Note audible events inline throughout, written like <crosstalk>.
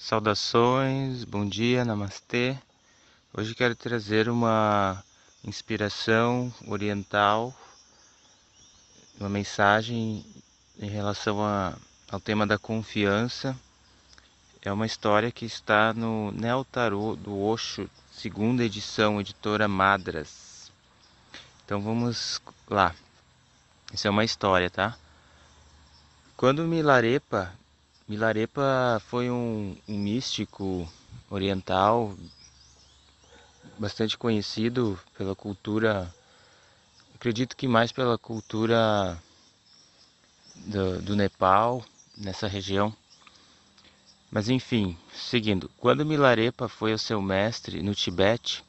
Saudações, bom dia, namastê. Hoje quero trazer uma inspiração oriental, uma mensagem em relação a, ao tema da confiança. É uma história que está no Neo Tarot do Osho, segunda edição, editora Madras. Então vamos lá. Isso é uma história, tá? Quando Milarepa Milarepa foi um, um místico oriental bastante conhecido pela cultura, acredito que mais pela cultura do, do Nepal, nessa região. Mas enfim, seguindo, quando Milarepa foi ao seu mestre no Tibete,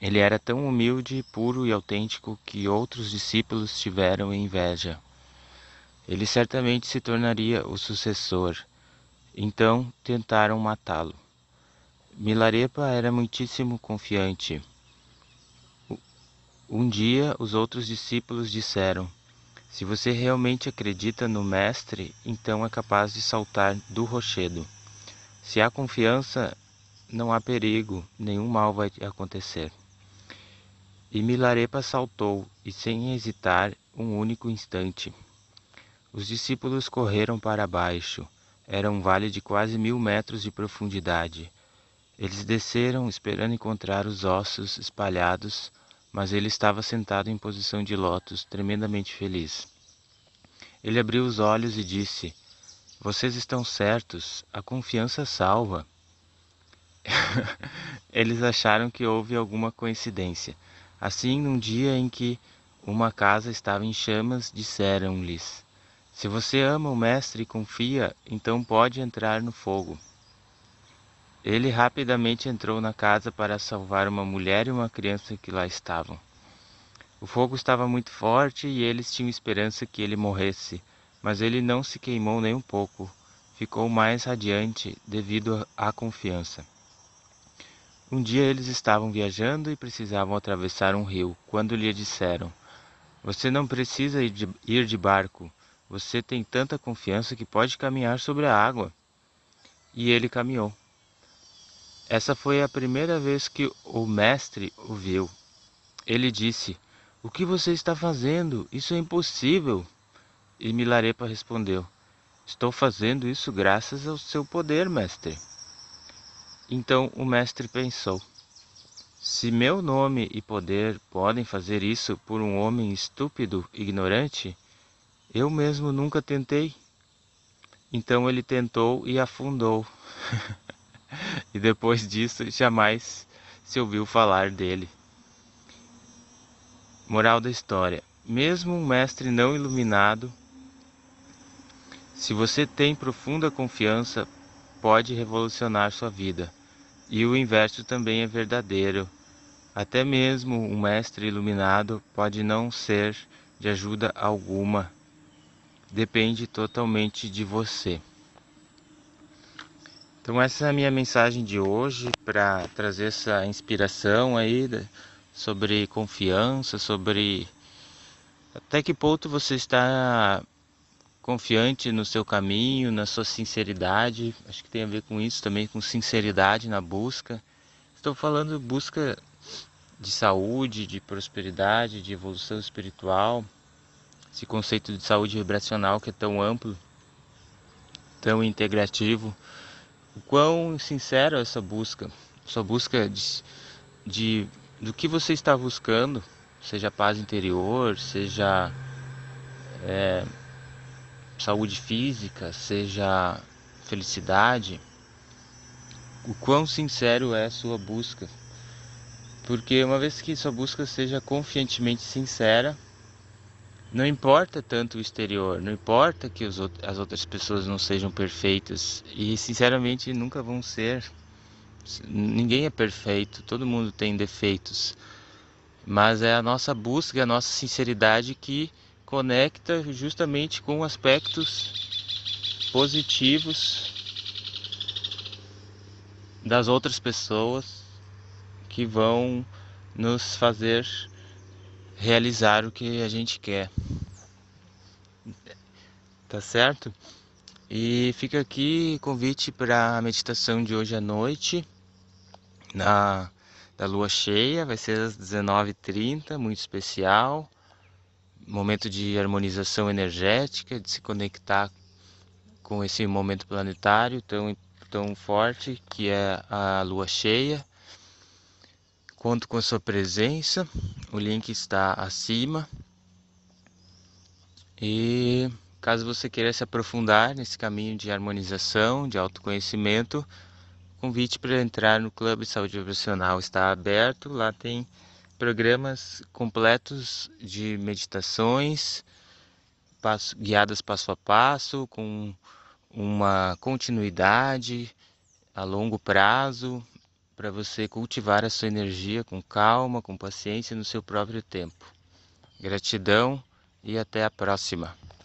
ele era tão humilde, puro e autêntico que outros discípulos tiveram inveja. Ele certamente se tornaria o sucessor. Então tentaram matá-lo. Milarepa era muitíssimo confiante. Um dia os outros discípulos disseram: Se você realmente acredita no Mestre, então é capaz de saltar do rochedo. Se há confiança, não há perigo, nenhum mal vai acontecer. E Milarepa saltou, e sem hesitar um único instante. Os discípulos correram para baixo. Era um vale de quase mil metros de profundidade. Eles desceram esperando encontrar os ossos espalhados, mas ele estava sentado em posição de lótus, tremendamente feliz. Ele abriu os olhos e disse: Vocês estão certos, a confiança salva. <laughs> Eles acharam que houve alguma coincidência. Assim, num dia em que uma casa estava em chamas, disseram-lhes: se você ama o Mestre e confia, então pode entrar no fogo. Ele rapidamente entrou na casa para salvar uma mulher e uma criança que lá estavam. O fogo estava muito forte e eles tinham esperança que ele morresse, mas ele não se queimou nem um pouco. Ficou mais radiante devido à confiança. Um dia eles estavam viajando e precisavam atravessar um rio, quando lhe disseram: Você não precisa ir de barco. Você tem tanta confiança que pode caminhar sobre a água. E ele caminhou. Essa foi a primeira vez que o mestre o viu. Ele disse: O que você está fazendo? Isso é impossível. E Milarepa respondeu: Estou fazendo isso graças ao seu poder, mestre. Então o mestre pensou: Se meu nome e poder podem fazer isso por um homem estúpido, ignorante, eu mesmo nunca tentei. Então ele tentou e afundou. <laughs> e depois disso jamais se ouviu falar dele. Moral da história: mesmo um mestre não iluminado, se você tem profunda confiança, pode revolucionar sua vida. E o inverso também é verdadeiro. Até mesmo um mestre iluminado pode não ser de ajuda alguma depende totalmente de você. Então essa é a minha mensagem de hoje para trazer essa inspiração aí sobre confiança, sobre até que ponto você está confiante no seu caminho, na sua sinceridade. Acho que tem a ver com isso também, com sinceridade na busca. Estou falando busca de saúde, de prosperidade, de evolução espiritual esse conceito de saúde vibracional que é tão amplo, tão integrativo. O quão sincera é essa busca, sua busca de, de do que você está buscando, seja paz interior, seja é, saúde física, seja felicidade, o quão sincero é a sua busca. Porque uma vez que sua busca seja confiantemente sincera, não importa tanto o exterior, não importa que as outras pessoas não sejam perfeitas e sinceramente nunca vão ser. Ninguém é perfeito, todo mundo tem defeitos, mas é a nossa busca, a nossa sinceridade que conecta justamente com aspectos positivos das outras pessoas que vão nos fazer realizar o que a gente quer. Tá certo? E fica aqui convite para a meditação de hoje à noite, na da lua cheia, vai ser às 19h30, muito especial. Momento de harmonização energética, de se conectar com esse momento planetário tão, tão forte que é a lua cheia. Conto com a sua presença, o link está acima. E Caso você queira se aprofundar nesse caminho de harmonização, de autoconhecimento, convite para entrar no Clube Saúde Vibracional está aberto. Lá tem programas completos de meditações passo, guiadas passo a passo, com uma continuidade a longo prazo, para você cultivar a sua energia com calma, com paciência no seu próprio tempo. Gratidão e até a próxima.